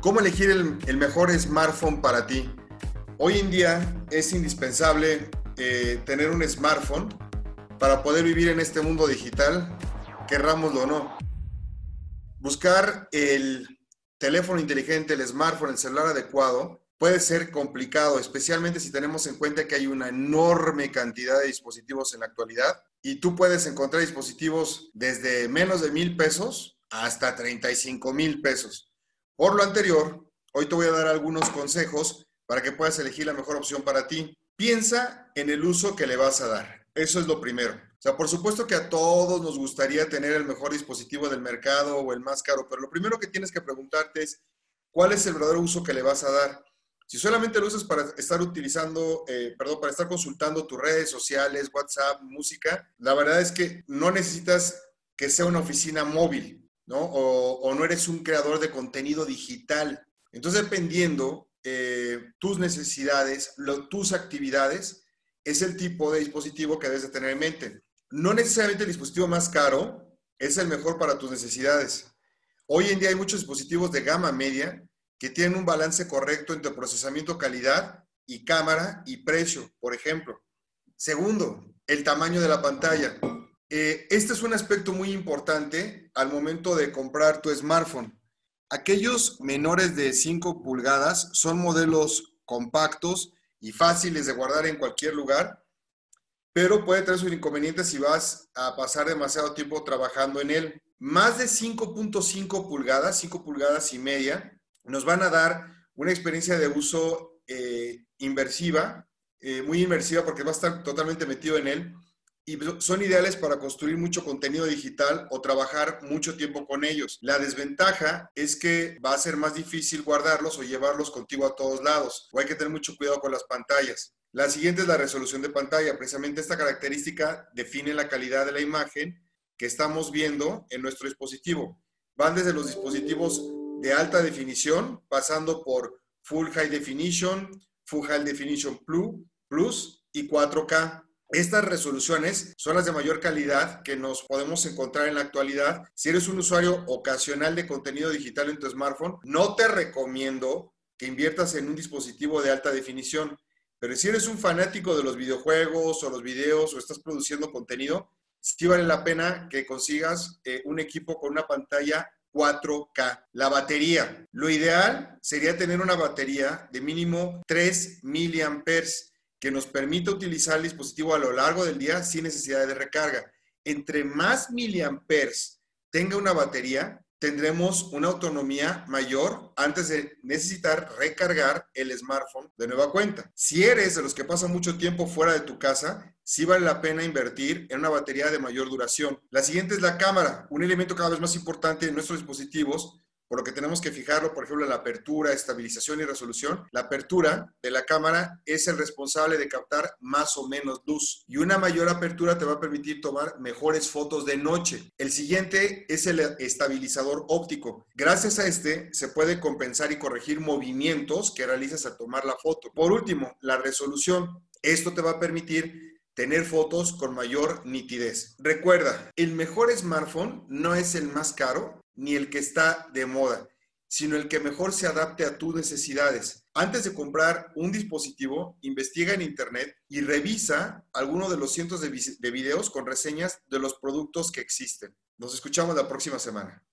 ¿Cómo elegir el, mejor smartphone para ti? Hoy en día es indispensable eh, tener un smartphone para poder vivir en este mundo digital, querrámoslo o no. Buscar el teléfono inteligente, el smartphone, el celular adecuado puede ser complicado, especialmente si tenemos en cuenta que hay una enorme cantidad de dispositivos en la actualidad y tú puedes encontrar dispositivos desde menos de mil pesos hasta 35 mil pesos. Por lo anterior, hoy te voy a dar algunos consejos para que puedas elegir la mejor opción para ti. Piensa en el uso que le vas a dar. Eso es lo primero. O sea, por supuesto que a todos nos gustaría tener el mejor dispositivo del mercado o el más caro, pero lo primero que tienes que preguntarte es cuál es el verdadero uso que le vas a dar. Si solamente lo usas para estar utilizando, eh, perdón, para estar consultando tus redes sociales, WhatsApp, música, la verdad es que no necesitas que sea una oficina móvil. O, no eres un creador de contenido digital. Entonces, dependiendo eh, tus necesidades, tus actividades, es el tipo de dispositivo que debes de tener en mente. No necesariamente el dispositivo más caro es el mejor para tus necesidades. Hoy en día hay muchos dispositivos de gama media que tienen un balance correcto entre procesamiento calidad y cámara y precio, por ejemplo. Segundo, el tamaño de la pantalla. Eh, este es un aspecto muy importante al momento de comprar tu smartphone. Aquellos menores de 5 pulgadas son modelos compactos y fáciles de guardar en cualquier lugar, pero puede tener sus inconvenientes si vas a pasar demasiado tiempo trabajando en él. Más de 5.5 pulgadas, 5 pulgadas y media, nos van a dar una experiencia de uso eh, inversiva, eh, muy inmersiva porque va a estar totalmente metido en él y son ideales para construir mucho contenido digital o trabajar mucho tiempo con ellos. La desventaja es que va a ser más difícil guardarlos o llevarlos contigo a todos lados, o hay que tener mucho cuidado con las pantallas. La siguiente es la resolución de pantalla. Precisamente esta característica define la calidad de la imagen que estamos viendo en nuestro dispositivo. Van desde los dispositivos de alta definición, pasando por Full High Definition, Full High Definition Plus y 4K. Estas resoluciones son las de mayor calidad que nos podemos encontrar en la actualidad. Si eres un usuario ocasional de contenido digital en tu smartphone, no te recomiendo que inviertas en un dispositivo de alta definición. Pero si eres un fanático de los videojuegos o los videos o estás produciendo contenido, sí vale la pena que consigas eh, un equipo con una pantalla 4K. La batería. Lo ideal sería tener una batería de mínimo 3 miliamperes que nos permita utilizar el dispositivo a lo largo del día sin necesidad de recarga. Entre más miliamperes tenga una batería, tendremos una autonomía mayor antes de necesitar recargar el smartphone de nueva cuenta. Si eres de los que pasan mucho tiempo fuera de tu casa, sí vale la pena invertir en una batería de mayor duración. La siguiente es la cámara, un elemento cada vez más importante en nuestros dispositivos por lo que tenemos que fijarlo, por ejemplo, en la apertura, estabilización y resolución. La apertura de la cámara es el responsable de captar más o menos luz y una mayor apertura te va a permitir tomar mejores fotos de noche. El siguiente es el estabilizador óptico. Gracias a este se puede compensar y corregir movimientos que realizas al tomar la foto. Por último, la resolución. Esto te va a permitir tener fotos con mayor nitidez. Recuerda, el mejor smartphone no es el más caro, ni el que está de moda, sino el que mejor se adapte a tus necesidades. Antes de comprar un dispositivo, investiga en Internet y revisa alguno de los cientos de, videos con reseñas de los productos que existen. Nos escuchamos la próxima semana.